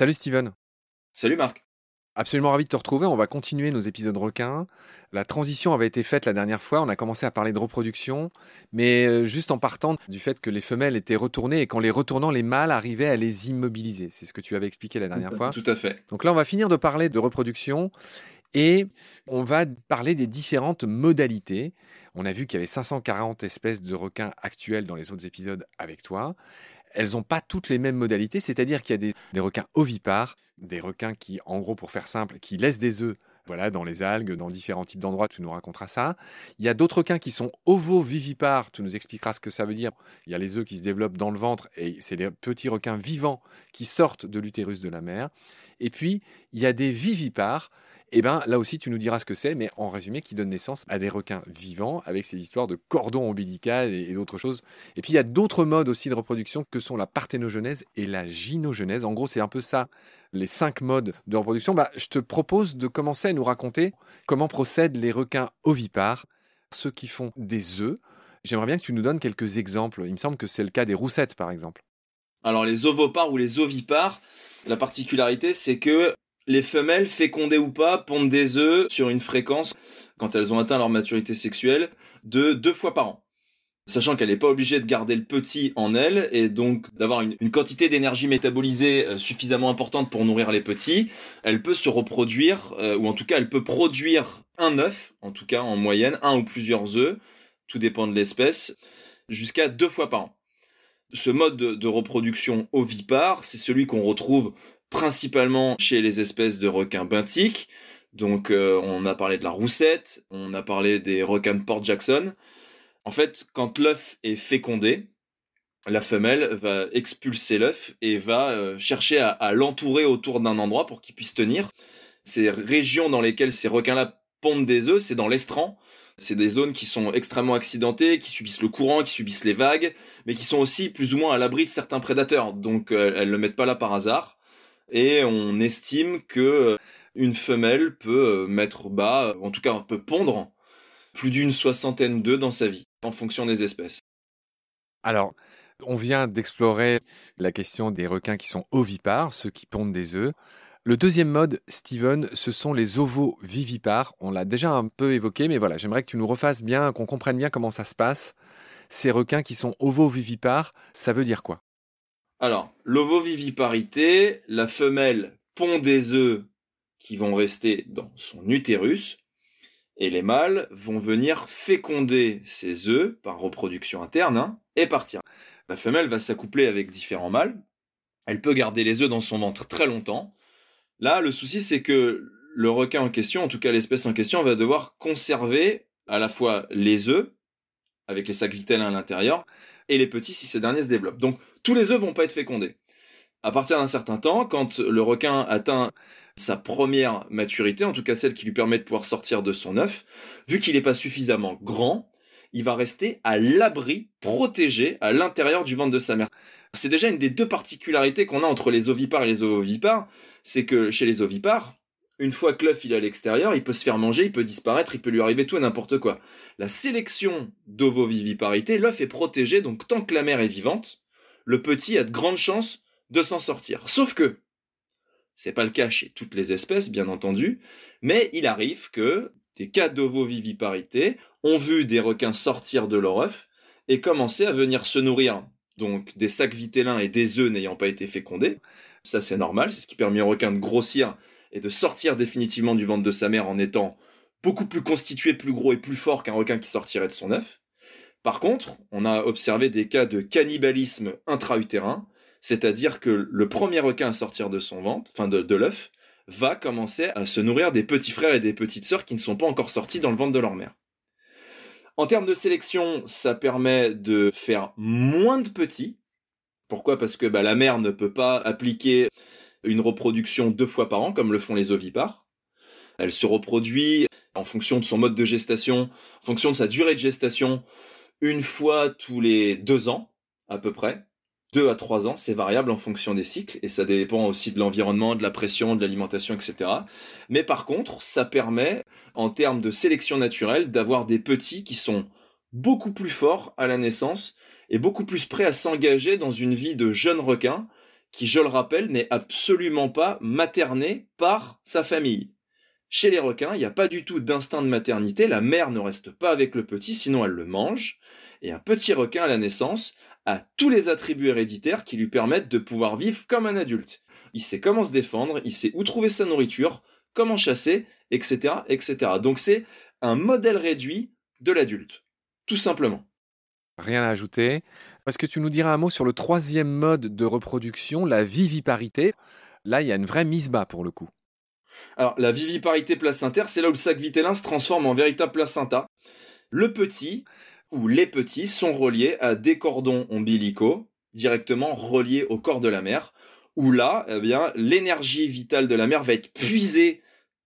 Salut Steven. Salut Marc. Absolument ravi de te retrouver. On va continuer nos épisodes requins. La transition avait été faite la dernière fois. On a commencé à parler de reproduction, mais euh, juste en partant du fait que les femelles étaient retournées et qu'en les retournant, les mâles arrivaient à les immobiliser. C'est ce que tu avais expliqué la dernière fois. Tout à fait. Donc là, on va finir de parler de reproduction et on va parler des différentes modalités. On a vu qu'il y avait 540 espèces de requins actuels dans les autres épisodes avec toi elles n'ont pas toutes les mêmes modalités, c'est-à-dire qu'il y a des, requins ovipares, des requins qui, en gros, pour faire simple, qui laissent des œufs voilà, dans les algues, dans différents types d'endroits, tu nous raconteras ça. Il y a d'autres requins qui sont ovovivipares, tu nous expliqueras ce que ça veut dire. Il y a les œufs qui se développent dans le ventre et c'est des petits requins vivants qui sortent de l'utérus de la mère. Et puis, il y a des vivipares, eh bien, là aussi, tu nous diras ce que c'est, mais en résumé, qui donne naissance à des requins vivants avec ces histoires de cordons ombilical et, d'autres choses. Et puis, il y a d'autres modes aussi de reproduction que sont la parthénogenèse et la gynogenèse. En gros, c'est un peu ça, les cinq modes de reproduction. Bah, je te propose de commencer à nous raconter comment procèdent les requins ovipares, ceux qui font des œufs. J'aimerais bien que tu nous donnes quelques exemples. Il me semble que c'est le cas des roussettes, par exemple. Alors, les ovopares ou les ovipares, la particularité, c'est que les femelles, fécondées ou pas, pondent des œufs sur une fréquence, quand elles ont atteint leur maturité sexuelle, de deux fois par an. Sachant qu'elle n'est pas obligée de garder le petit en elle et donc d'avoir une, quantité d'énergie métabolisée euh, suffisamment importante pour nourrir les petits, elle peut se reproduire, euh, ou en tout cas elle peut produire un œuf, en tout cas en moyenne, un ou plusieurs œufs, tout dépend de l'espèce, jusqu'à deux fois par an. Ce mode de reproduction ovipare, c'est celui qu'on retrouve principalement chez les espèces de requins benthiques. Donc euh, on a parlé de la roussette, on a parlé des requins de Port Jackson. En fait, quand l'œuf est fécondé, la femelle va expulser l'œuf et va euh, chercher à, l'entourer autour d'un endroit pour qu'il puisse tenir. Ces régions dans lesquelles ces requins-là pondent des œufs, c'est dans l'estran. C'est des zones qui sont extrêmement accidentées, qui subissent le courant, qui subissent les vagues, mais qui sont aussi plus ou moins à l'abri de certains prédateurs. Donc euh, elles ne le mettent pas là par hasard et on estime que euh, une femelle peut euh, mettre bas, en tout cas peut pondre plus d'une soixantaine d'œufs dans sa vie, en fonction des espèces. Alors, on vient d'explorer la question des requins qui sont ovipares, ceux qui pondent des œufs. Le deuxième mode, Steven, ce sont les ovovivipares. On l'a déjà un peu évoqué, mais voilà, j'aimerais que tu nous refasses bien, qu'on comprenne bien comment ça se passe. Ces requins qui sont ovovivipares, ça veut dire quoi? Alors, l'ovoviviparité, la femelle pond des œufs qui vont rester dans son utérus, et les mâles vont venir féconder ces œufs par reproduction interne hein, et partir. La femelle va s'accoupler avec différents mâles. Elle peut garder les œufs dans son ventre très longtemps. Là, le souci, c'est que le requin en question, en tout cas l'espèce en question, va devoir conserver à la fois les œufs, avec les sacs vitellins à l'intérieur, et les petits si ces derniers se développent. Donc tous les œufs vont pas être fécondés. À partir d'un certain temps, quand le requin atteint sa première maturité, en tout cas celle qui lui permet de pouvoir sortir de son œuf, vu qu'il n'est pas suffisamment grand, il va rester à l'abri, protégé à l'intérieur du ventre de sa mère. C'est déjà une des deux particularités qu'on a entre les ovipares et les ovovipares, c'est que chez les ovipares, une fois que l'œuf est à l'extérieur, il peut se faire manger, il peut disparaître, il peut lui arriver tout et n'importe quoi. La sélection d'ovoviviparité, l'œuf est protégé, donc tant que la mère est vivante, le petit a de grandes chances de s'en sortir. Sauf que, c'est pas le cas chez toutes les espèces, bien entendu, mais il arrive que des cas d'ovoviviparité ont vu des requins sortir de leur œuf et commencer à venir se nourrir donc des sacs vitellins et des œufs n'ayant pas été fécondés. Ça c'est normal, c'est ce qui permet aux requins de grossir et de sortir définitivement du ventre de sa mère en étant beaucoup plus constitué, plus gros et plus fort qu'un requin qui sortirait de son œuf. Par contre, on a observé des cas de cannibalisme intra-utérin, c'est-à-dire que le premier requin à sortir de son ventre, enfin de, de l'œuf, va commencer à se nourrir des petits frères et des petites sœurs qui ne sont pas encore sortis dans le ventre de leur mère. En termes de sélection, ça permet de faire moins de petits. Pourquoi? Parce que bah, la mère ne peut pas appliquer une reproduction deux fois par an, comme le font les ovipares. Elle se reproduit en fonction de son mode de gestation, en fonction de sa durée de gestation, une fois tous les deux ans, à peu près. Deux à trois ans, c'est variable en fonction des cycles, et ça dépend aussi de l'environnement, de la pression, de l'alimentation, etc. Mais par contre, ça permet, en termes de sélection naturelle, d'avoir des petits qui sont beaucoup plus forts à la naissance et beaucoup plus prêts à s'engager dans une vie de jeune requin qui, je le rappelle, n'est absolument pas materné par sa famille. Chez les requins, il n'y a pas du tout d'instinct de maternité, la mère ne reste pas avec le petit, sinon elle le mange, et un petit requin à la naissance a tous les attributs héréditaires qui lui permettent de pouvoir vivre comme un adulte. Il sait comment se défendre, il sait où trouver sa nourriture, comment chasser, etc., etc. Donc c'est un modèle réduit de l'adulte, tout simplement. Rien à ajouter. Est-ce que tu nous diras un mot sur le troisième mode de reproduction, la viviparité Là, il y a une vraie mise bas pour le coup. Alors, la viviparité placentaire, c'est là où le sac vitellin se transforme en véritable placenta. Le petit ou les petits sont reliés à des cordons ombilicaux directement reliés au corps de la mère, où là, eh bien, l'énergie vitale de la mère va être puisée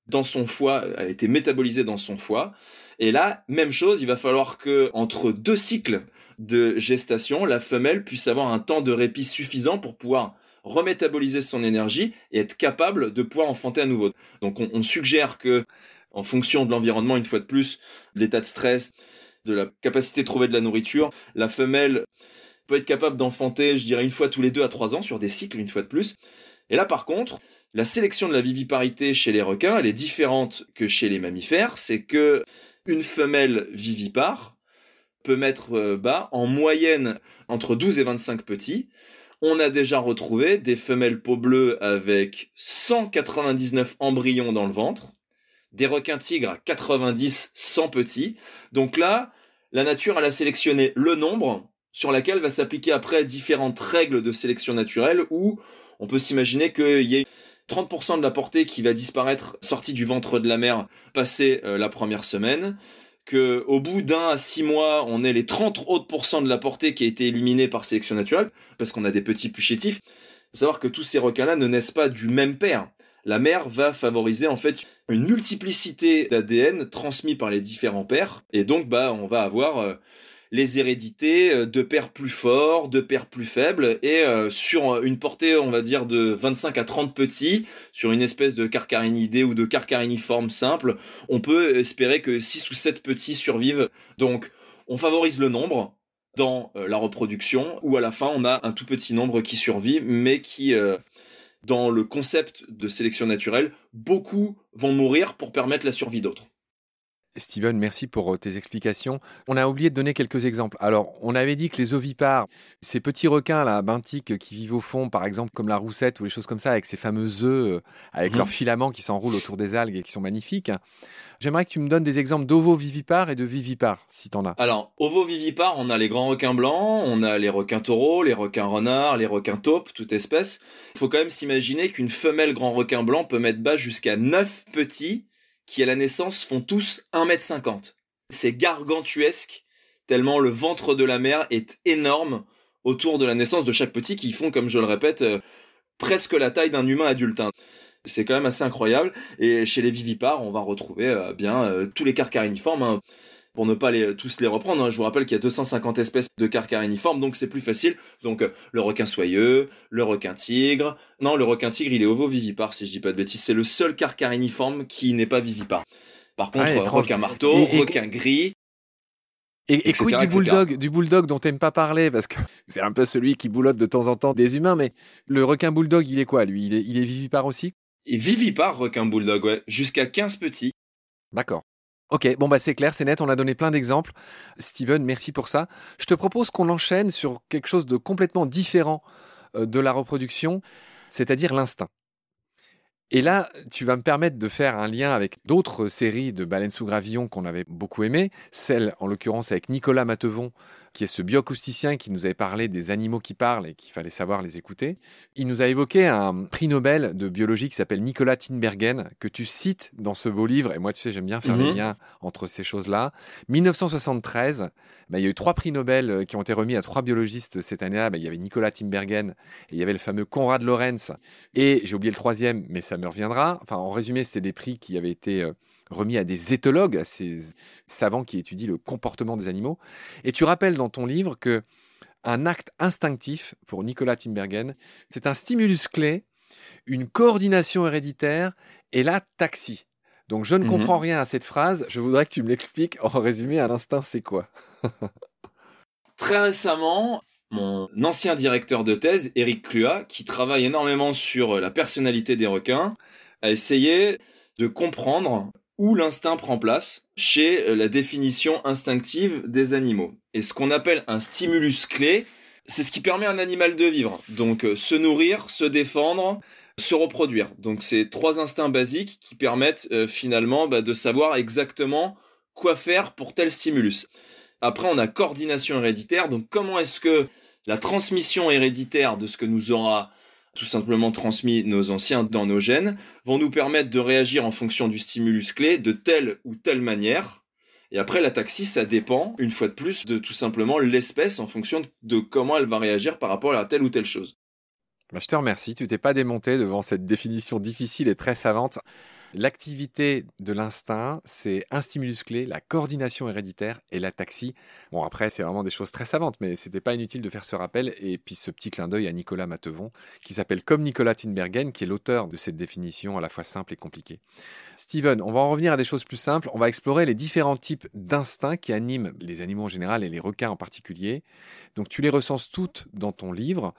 dans son foie, elle a été métabolisée dans son foie. Et là, même chose, il va falloir que entre deux cycles de gestation, la femelle puisse avoir un temps de répit suffisant pour pouvoir remétaboliser son énergie et être capable de pouvoir enfanter à nouveau. Donc on, suggère que, en fonction de l'environnement, une fois de plus, de l'état de stress, de la capacité de trouver de la nourriture, la femelle peut être capable d'enfanter, je dirais, une fois tous les deux à trois ans sur des cycles, une fois de plus. Et là, par contre, la sélection de la viviparité chez les requins, elle est différente que chez les mammifères. C'est que une femelle vivipare mettre euh, bas en moyenne entre 12 et 25 petits. On a déjà retrouvé des femelles peau bleue avec 199 embryons dans le ventre, des requins tigres à 90, 100 petits. Donc là, la nature, elle a sélectionné le nombre sur laquelle va s'appliquer après différentes règles de sélection naturelle où on peut s'imaginer qu'il y ait 30% de la portée qui va disparaître sortie du ventre de la mer passé euh, la première semaine, que au bout d'un à six mois, on ait les 30 autres de la portée qui a été éliminée par sélection naturelle, parce qu'on a des petits plus chétifs. Faut savoir que tous ces requins-là ne naissent pas du même père. La mère va favoriser en fait une multiplicité d'ADN transmis par les différents pères, et donc bah on va avoir euh, les hérédités euh, de pères plus forts, de pères plus faibles, et euh, sur une portée, on va dire, de 25 à 30 petits, sur une espèce de carcarinidée ou de carcariniforme simple, on peut espérer que 6 ou 7 petits survivent. Donc, on favorise le nombre dans euh, la reproduction, ou à la fin, on a un tout petit nombre qui survit, mais qui... dans le concept de sélection naturelle, beaucoup vont mourir pour permettre la survie d'autres. Steven, merci pour euh, tes explications. On a oublié de donner quelques exemples. Alors, on avait dit que les ovipares, ces petits requins là, benthiques qui vivent au fond, par exemple comme la roussette ou les choses comme ça, avec ces fameux œufs, euh, avec mhm. leurs filaments qui s'enroulent autour des algues et qui sont magnifiques. J'aimerais que tu me donnes des exemples d'ovovivipares et de vivipares, si tu en as. Alors, ovovivipares, on a les grands requins blancs, on a les requins taureaux, les requins renards, les requins taupes, toute espèce. Il faut quand même s'imaginer qu'une femelle grand requin blanc peut mettre bas jusqu'à 9 petits qui à la naissance font tous 1m50. C'est gargantuesque, tellement le ventre de la mère est énorme autour de la naissance de chaque petit qui font, comme je le répète, euh, presque la taille d'un humain adulte. Hein. C'est quand même assez incroyable. Et chez les vivipares, on va retrouver euh, bien euh, tous les carcariniformes. Hein pour ne pas les, tous les reprendre. Hein. Je vous rappelle qu'il y a 250 espèces de carcariniformes, donc c'est plus facile. Donc euh, le requin soyeux, le requin tigre. Non, le requin tigre, il est ovovivipare, si je dis pas de bêtises. C'est le seul carcariniforme qui n'est pas vivipare. Par contre, ah, requin marteau, requin gris. Et, écoute du bulldog, du bulldog dont t'aimes pas parler? Parce que c'est un peu celui qui boulotte de temps en temps des humains, mais le requin bulldog, il est quoi lui? Il est, il est vivipare aussi? Et vivipare requin bulldog, ouais, jusqu'à 15 petits. D'accord. Ok, bon bah c'est clair, c'est net, on a donné plein d'exemples. Steven, merci pour ça. Je te propose qu'on enchaîne sur quelque chose de complètement différent euh, de la reproduction, c'est-à-dire l'instinct. Et là, tu vas me permettre de faire un lien avec d'autres séries de baleines sous gravillon qu'on avait beaucoup aimées, celle en l'occurrence avec Nicolas Matevon qui est ce bioacousticien qui nous avait parlé des animaux qui parlent et qu'il fallait savoir les écouter. Il nous a évoqué un prix Nobel de biologie qui s'appelle Nicolas Tinbergen, que tu cites dans ce beau livre. Et moi, tu sais, j'aime bien faire les mhm. liens entre ces choses-là. 1973, bah, il y a eu trois prix Nobel euh, qui ont été remis à trois biologistes cette année-là. Bah, il y avait Nicolas Tinbergen et il y avait le fameux Konrad Lorenz. Et j'ai oublié le troisième, mais ça me reviendra. Enfin, en résumé, c'était des prix qui avaient été euh, remis à des éthologues, à ces savants qui étudient le comportement des animaux. Et tu rappelles dans ton livre que un acte instinctif, pour Nicolas Timbergen, c'est un stimulus clé, une coordination héréditaire et la taxi. Donc je ne mhm. comprends rien à cette phrase, je voudrais que tu me l'expliques en résumé à l'instinct c'est quoi? Très récemment, mon ancien directeur de thèse, Eric Clua, qui travaille énormément sur la personnalité des requins, a essayé de comprendre où l'instinct prend place chez la définition instinctive des animaux. Et ce qu'on appelle un stimulus clé, c'est ce qui permet à un animal de vivre. Donc euh, se nourrir, se défendre, se reproduire. Donc c'est trois instincts basiques qui permettent euh, finalement bah, de savoir exactement quoi faire pour tel stimulus. Après, on a coordination héréditaire. Donc comment est-ce que la transmission héréditaire de ce que nous aura tout simplement transmis nos anciens dans nos gènes vont nous permettre de réagir en fonction du stimulus clé de telle ou telle manière et après, la taxi, ça dépend, une fois de plus, de tout simplement l'espèce en fonction de comment elle va réagir par rapport à telle ou telle chose. Bah, je te remercie, tu t'es pas démonté devant cette définition difficile et très savante. L'activité de l'instinct, c'est un stimulus clé, la coordination héréditaire et la taxie. Bon, après, c'est vraiment des choses très savantes, mais c'était pas inutile de faire ce rappel. Et puis, ce petit clin d'œil à Nicolas Matevon, qui s'appelle comme Nicolas Tinbergen, qui est l'auteur de cette définition à la fois simple et compliquée. Steven, on va en revenir à des choses plus simples. On va explorer les différents types d'instincts qui animent les animaux en général et les requins en particulier. Donc, tu les recenses toutes dans ton livre.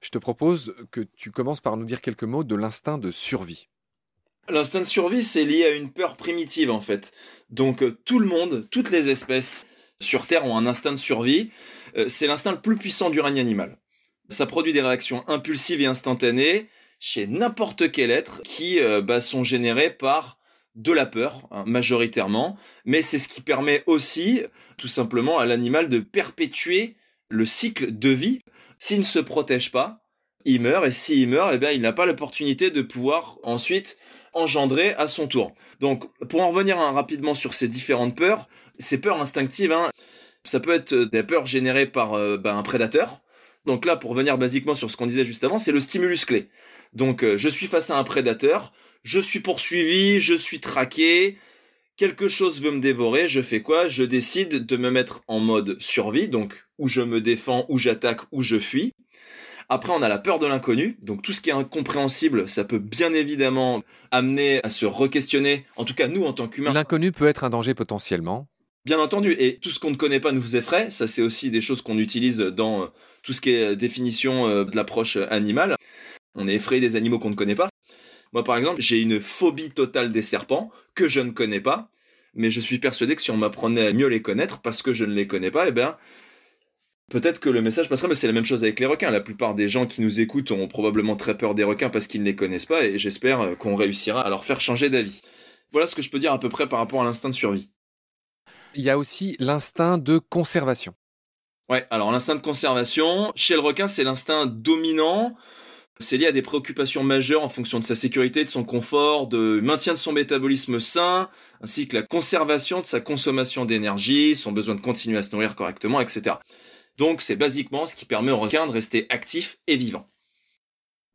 Je te propose que tu commences par nous dire quelques mots de l'instinct de survie. L'instinct de survie, c'est lié à une peur primitive en fait. Donc euh, tout le monde, toutes les espèces sur Terre ont un instinct de survie. Euh, c'est l'instinct le plus puissant du règne animal. Ça produit des réactions impulsives et instantanées chez n'importe quel être qui euh, bah, sont générées par de la peur, hein, majoritairement, mais c'est ce qui permet aussi, tout simplement, à l'animal de perpétuer le cycle de vie. S'il ne se protège pas, il meurt, et s'il meurt, eh bien, il n'a pas l'opportunité de pouvoir ensuite engendrer à son tour. Donc, pour en revenir hein, rapidement sur ces différentes peurs, ces peurs instinctives, hein, ça peut être des peurs générées par euh, bah, un prédateur. Donc là, pour revenir basiquement sur ce qu'on disait juste avant, c'est le stimulus clé. Donc, euh, je suis face à un prédateur, je suis poursuivi, je suis traqué, quelque chose veut me dévorer, je fais quoi? Je décide de me mettre en mode survie, donc où je me défends, où j'attaque, où je fuis. Après, on a la peur de l'inconnu. Donc, tout ce qui est incompréhensible, ça peut bien évidemment amener à se re-questionner. En tout cas, nous, en tant qu'humains. L'inconnu peut être un danger potentiellement. Bien entendu. Et tout ce qu'on ne connaît pas nous effraie. Ça, c'est aussi des choses qu'on utilise dans euh, tout ce qui est euh, définition euh, de l'approche animale. On est effrayé des animaux qu'on ne connaît pas. Moi, par exemple, j'ai une phobie totale des serpents que je ne connais pas. Mais je suis persuadé que si on m'apprenait à mieux les connaître, parce que je ne les connais pas, eh bien, Peut-être que le message passera, mais c'est la même chose avec les requins. La plupart des gens qui nous écoutent ont probablement très peur des requins parce qu'ils ne les connaissent pas, et j'espère euh, qu'on réussira à leur faire changer d'avis. Voilà ce que je peux dire à peu près par rapport à l'instinct de survie. Il y a aussi l'instinct de conservation. Ouais, alors l'instinct de conservation, chez le requin, c'est l'instinct dominant. C'est lié à des préoccupations majeures en fonction de sa sécurité, de son confort, de maintien de son métabolisme sain, ainsi que la conservation de sa consommation d'énergie, son besoin de continuer à se nourrir correctement, etc. Donc c'est basiquement ce qui permet au requin de rester actif et vivant.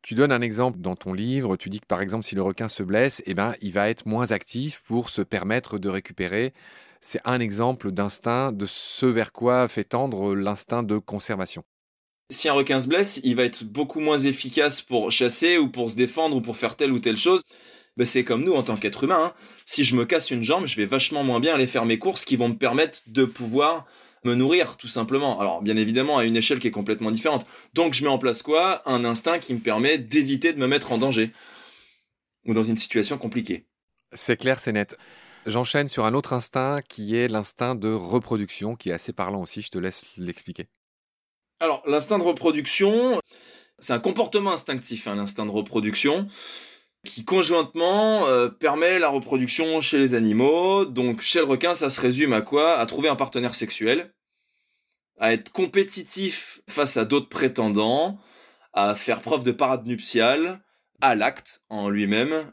Tu donnes un exemple dans ton livre, tu dis que par exemple si le requin se blesse, eh ben, il va être moins actif pour se permettre de récupérer. C'est un exemple d'instinct de ce vers quoi fait tendre l'instinct de conservation. Si un requin se blesse, il va être beaucoup moins efficace pour chasser ou pour se défendre ou pour faire telle ou telle chose. Ben, c'est comme nous en tant qu'être humain. Hein. Si je me casse une jambe, je vais vachement moins bien aller faire mes courses qui vont me permettre de pouvoir me nourrir tout simplement. Alors bien évidemment à une échelle qui est complètement différente. Donc je mets en place quoi? Un instinct qui me permet d'éviter de me mettre en danger ou dans une situation compliquée. C'est clair, c'est net. J'enchaîne sur un autre instinct qui est l'instinct de reproduction, qui est assez parlant aussi, je te laisse l'expliquer. Alors l'instinct de reproduction, c'est un comportement instinctif, hein, l'instinct de reproduction qui conjointement euh, permet la reproduction chez les animaux. Donc chez le requin, ça se résume à quoi? À trouver un partenaire sexuel, à être compétitif face à d'autres prétendants, à faire preuve de parade nuptiale, à l'acte en lui-même.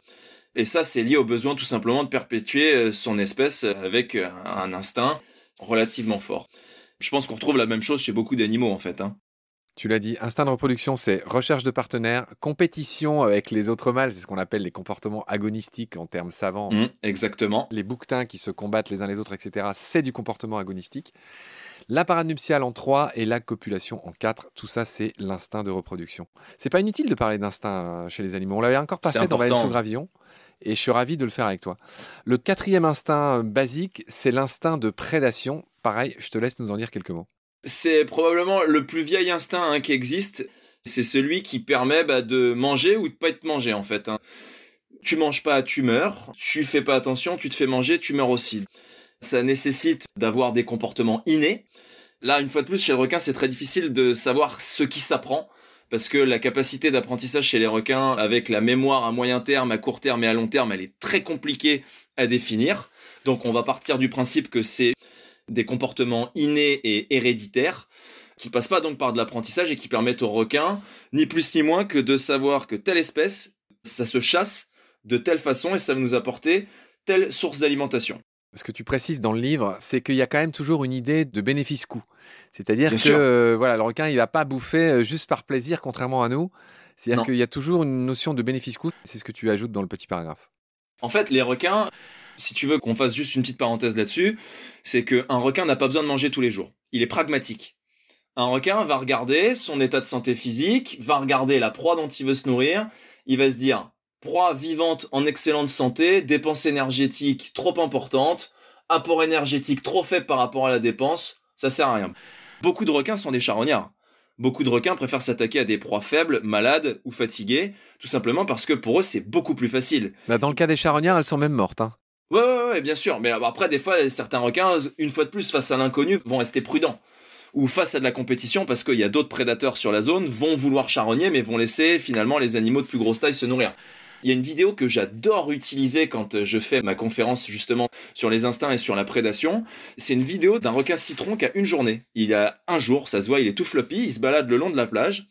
Et ça, c'est lié au besoin tout simplement de perpétuer euh, son espèce avec un instinct relativement fort. Je pense qu'on retrouve la même chose chez beaucoup d'animaux en fait. Hein. Tu l'as dit, instinct de reproduction, c'est recherche de partenaires, compétition avec les autres mâles, c'est ce qu'on appelle les comportements agonistiques en termes savants. Mmh, exactement. Les bouquetins qui se combattent les uns les autres, etc., c'est du comportement agonistique. La parade nuptiale en 3 et la copulation en 4, tout ça c'est l'instinct de reproduction. C'est pas inutile de parler d'instinct euh, chez les animaux. On l'avait encore pas fait dans Valais sous Gravillon et je suis ravi de le faire avec toi. Le quatrième instinct basique, c'est l'instinct de prédation. Pareil, je te laisse nous en dire quelques mots C'est probablement le plus vieil instinct hein, qui existe. C'est celui qui permet bah, de manger ou de pas être mangé en fait. Hein. Tu manges pas, tu meurs. Tu fais pas attention, tu te fais manger, tu meurs aussi. Ça nécessite d'avoir des comportements innés. Là, une fois de plus, chez le requin, c'est très difficile de savoir ce qui s'apprend parce que la capacité d'apprentissage chez les requins, avec la mémoire à moyen terme, à court terme et à long terme, elle est très compliquée à définir. Donc on va partir du principe que c'est des comportements innés et héréditaires qui passent pas donc par de l'apprentissage et qui permettent aux requins, ni plus ni moins que de savoir que telle espèce, ça se chasse de telle façon et ça va nous apporter telle source d'alimentation. Ce que tu précises dans le livre, c'est qu'il y a quand même toujours une idée de bénéfice-coût. C'est-à-dire que euh, voilà, le requin, il va pas bouffer euh, juste par plaisir, contrairement à nous. C'est-à-dire qu'il y a toujours une notion de bénéfice-coût. C'est ce que tu ajoutes dans le petit paragraphe. En fait, les requins, si tu veux qu'on fasse juste une petite parenthèse là-dessus, c'est qu'un requin n'a pas besoin de manger tous les jours. Il est pragmatique. Un requin va regarder son état de santé physique, va regarder la proie dont il veut se nourrir, il va se dire proie vivante en excellente santé, dépense énergétique trop importante, apport énergétique trop faible par rapport à la dépense, ça sert à rien. Beaucoup de requins sont des charognards. Beaucoup de requins préfèrent s'attaquer à des proies faibles, malades ou fatiguées, tout simplement parce que pour eux c'est beaucoup plus facile. Bah, dans le cas des charognards, elles sont même mortes. Hein. Ouais, bien sûr. Mais après, des fois, certains requins, une fois de plus, face à l'inconnu, vont rester prudents. Ou face à de la compétition, parce qu'il y a d'autres prédateurs sur la zone, vont vouloir charogner, mais vont laisser finalement les animaux de plus grosse taille se nourrir. Il y a une vidéo que j'adore utiliser quand je fais ma conférence justement sur les instincts et sur la prédation. C'est une vidéo d'un requin citron qui a une journée. Il a un jour, ça se voit, il est tout floppy, il se balade le long de la plage.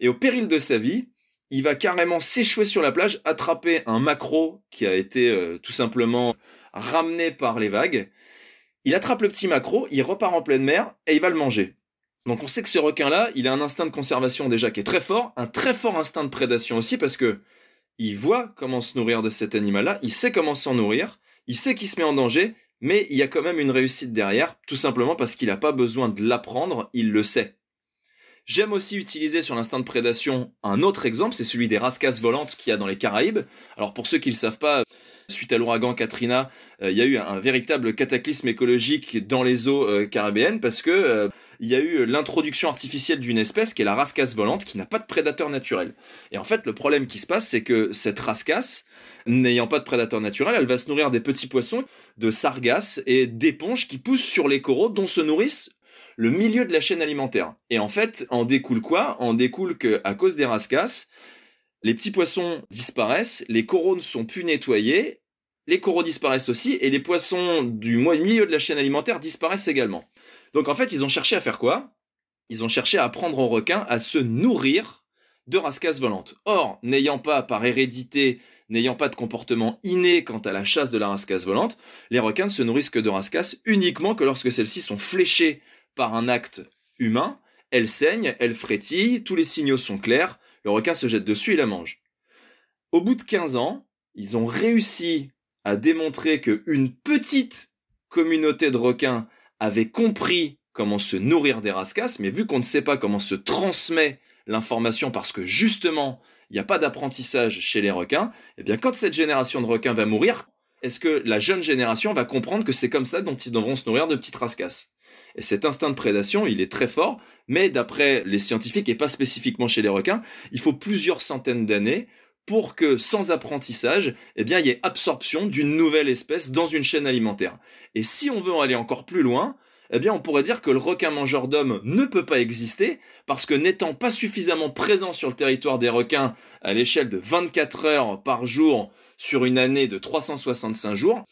Et au péril de sa vie, il va carrément s'échouer sur la plage, attraper un macro qui a été euh, tout simplement ramené par les vagues. Il attrape le petit macro, il repart en pleine mer et il va le manger. Donc on sait que ce requin-là, il a un instinct de conservation déjà qui est très fort, un très fort instinct de prédation aussi parce que il voit comment se nourrir de cet animal-là, il sait comment s'en nourrir, il sait qu'il se met en danger, mais il y a quand même une réussite derrière, tout simplement parce qu'il n'a pas besoin de l'apprendre, il le sait. J'aime aussi utiliser sur l'instinct de prédation un autre exemple, c'est celui des rascasses volantes qu'il y a dans les Caraïbes. Alors pour ceux qui ne le savent pas, suite à l'ouragan Katrina, euh, il y a eu un, véritable cataclysme écologique dans les eaux euh, caribéennes parce que euh, il y a eu l'introduction artificielle d'une espèce qui est la rascasse volante qui n'a pas de prédateur naturel. Et en fait, le problème qui se passe, c'est que cette rascasse, n'ayant pas de prédateur naturel, elle va se nourrir des petits poissons, de sargasses et d'éponges qui poussent sur les coraux dont se nourrissent le milieu de la chaîne alimentaire. Et en fait, en découle quoi? En découle que à cause des rascasses, les petits poissons disparaissent, les coraux ne sont plus nettoyés, les coraux disparaissent aussi, et les poissons du milieu de la chaîne alimentaire disparaissent également. Donc en fait, ils ont cherché à faire quoi? Ils ont cherché à apprendre aux requins à se nourrir de rascasses volantes. Or, n'ayant pas par hérédité, n'ayant pas de comportement inné quant à la chasse de la rascasse volante, les requins ne se nourrissent que de rascasses uniquement que lorsque celles-ci sont fléchées par un acte humain, elles saignent, elles frétillent, tous les signaux sont clairs, le requin se jette dessus et la mange. Au bout de 15 ans, ils ont réussi à démontrer qu'une petite communauté de requins avait compris comment se nourrir des rascasses, mais vu qu'on ne sait pas comment se transmet l'information parce que justement, il n'y a pas d'apprentissage chez les requins, eh bien quand cette génération de requins va mourir, est-ce que la jeune génération va comprendre que c'est comme ça dont ils devront se nourrir de petites rascasses? Et cet instinct de prédation, il est très fort, mais d'après les scientifiques, et pas spécifiquement chez les requins, il faut plusieurs centaines d'années pour que sans apprentissage, eh il y ait absorption d'une nouvelle espèce dans une chaîne alimentaire. Et si on veut aller encore plus loin, eh bien, on pourrait dire que le requin mangeur d'hommes ne peut pas exister parce que n'étant pas suffisamment présent sur le territoire des requins à l'échelle de 24 heures par jour sur une année de 365 jours,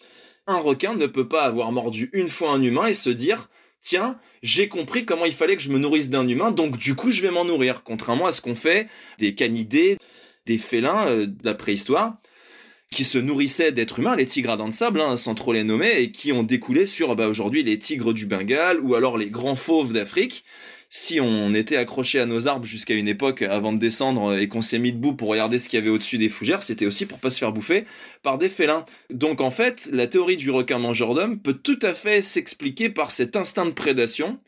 un requin ne peut pas avoir mordu une fois un humain et se dire tiens, j'ai compris comment il fallait que je me nourrisse d'un humain, donc du coup je vais m'en nourrir, contrairement à ce qu'ont fait des canidés, des félins euh, de la préhistoire qui se nourrissaient d'êtres humains, les tigres à dents de sable, hein, sans trop les nommer, et qui ont découlé sur bah, aujourd'hui les tigres du Bengale ou alors les grands fauves d'Afrique. Si on était accroché à nos arbres jusqu'à une époque avant de descendre et qu'on s'est mis debout pour regarder ce qu'il y avait au-dessus des fougères, c'était aussi pour pas se faire bouffer par des félins. Donc en fait, la théorie du requin mangeur d'hommes peut tout à fait s'expliquer par cet instinct de prédation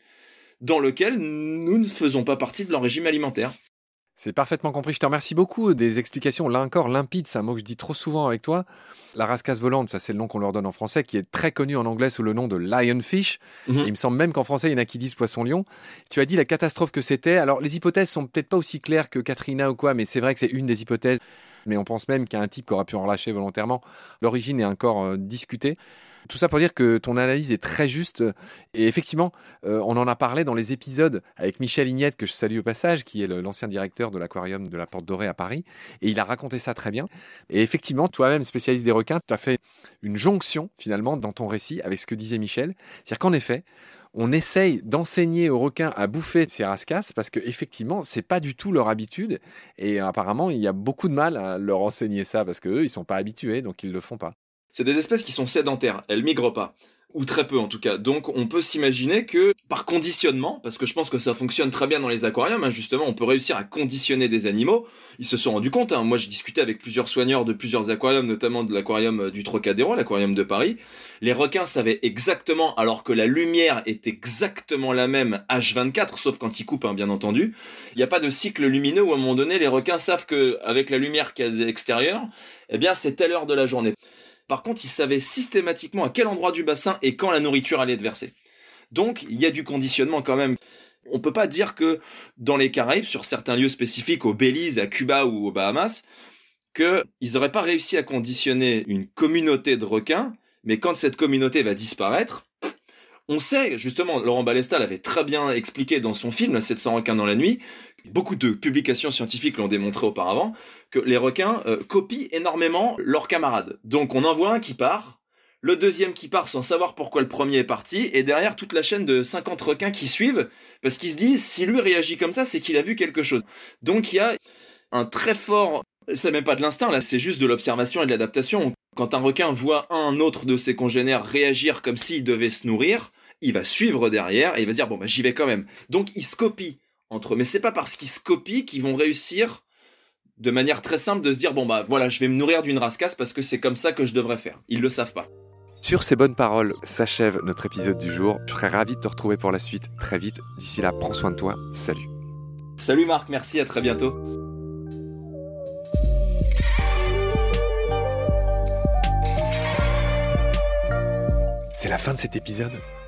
dans lequel nous ne faisons pas partie de leur régime alimentaire. C'est parfaitement compris. Je te remercie beaucoup des explications. Là encore, limpide, c'est un mot que je dis trop souvent avec toi. La rascasse volante, ça c'est le nom qu'on leur donne en français, qui est très connu en anglais sous le nom de lionfish. Mhm. Il me semble même qu'en français, il y en a qui disent poisson-lion. Tu as dit la catastrophe que c'était. Alors, les hypothèses sont peut-être pas aussi claires que Katrina ou quoi, mais c'est vrai que c'est une des hypothèses. Mais on pense même qu'il y a un type qui aura pu en relâcher volontairement. L'origine est encore euh, discutée. Tout ça pour dire que ton analyse est très juste. Et effectivement, euh, on en a parlé dans les épisodes avec Michel Ignette, que je salue au passage, qui est l'ancien directeur de l'aquarium de la Porte Dorée à Paris. Et il a raconté ça très bien. Et effectivement, toi-même, spécialiste des requins, tu as fait une jonction, finalement, dans ton récit avec ce que disait Michel. C'est-à-dire qu'en effet, on essaye d'enseigner aux requins à bouffer ces rascasses parce que effectivement c'est pas du tout leur habitude et apparemment il y a beaucoup de mal à leur enseigner ça parce que eux ils sont pas habitués donc ils le font pas. C'est des espèces qui sont sédentaires, elles migrent pas. Ou très peu en tout cas. Donc on peut s'imaginer que par conditionnement, parce que je pense que ça fonctionne très bien dans les aquariums, hein, justement, on peut réussir à conditionner des animaux. Ils se sont rendus compte, hein. moi j'ai discuté avec plusieurs soigneurs de plusieurs aquariums, notamment de l'aquarium euh, du Trocadéro, l'aquarium de Paris. Les requins savaient exactement, alors que la lumière est exactement la même H24, sauf quand ils coupent, hein, bien entendu. Il n'y a pas de cycle lumineux où à un moment donné, les requins savent que avec la lumière qu'il y a de l'extérieur, eh bien c'est telle heure de la journée. Par contre, ils savaient systématiquement à quel endroit du bassin et quand la nourriture allait être versée. Donc, il y a du conditionnement quand même. On peut pas dire que dans les Caraïbes, sur certains lieux spécifiques, au Belize, à Cuba ou aux Bahamas, qu'ils n'auraient pas réussi à conditionner une communauté de requins, mais quand cette communauté va disparaître, on sait, justement, Laurent Balesta l'avait très bien expliqué dans son film, 700 requins dans la nuit, beaucoup de publications scientifiques l'ont démontré auparavant, que les requins euh, copient énormément leurs camarades. Donc on en voit un qui part, le deuxième qui part sans savoir pourquoi le premier est parti, et derrière toute la chaîne de 50 requins qui suivent, parce qu'ils se disent, si lui réagit comme ça, c'est qu'il a vu quelque chose. Donc il y a un très fort... C'est même pas de l'instinct, là, c'est juste de l'observation et de l'adaptation. Quand un requin voit un autre de ses congénères réagir comme s'il devait se nourrir, il va suivre derrière et il va dire, bon, bah j'y vais quand même. Donc il se copie entre eux. Mais c'est pas parce qu'ils se copient qu'ils vont réussir de manière très simple de se dire bon bah voilà je vais me nourrir d'une rascasse parce que c'est comme ça que je devrais faire. Ils le savent pas. Sur ces bonnes paroles s'achève notre épisode du jour. Je serais ravi de te retrouver pour la suite très vite. D'ici là, prends soin de toi. Salut. Salut Marc, merci, à très bientôt. C'est la fin de cet épisode.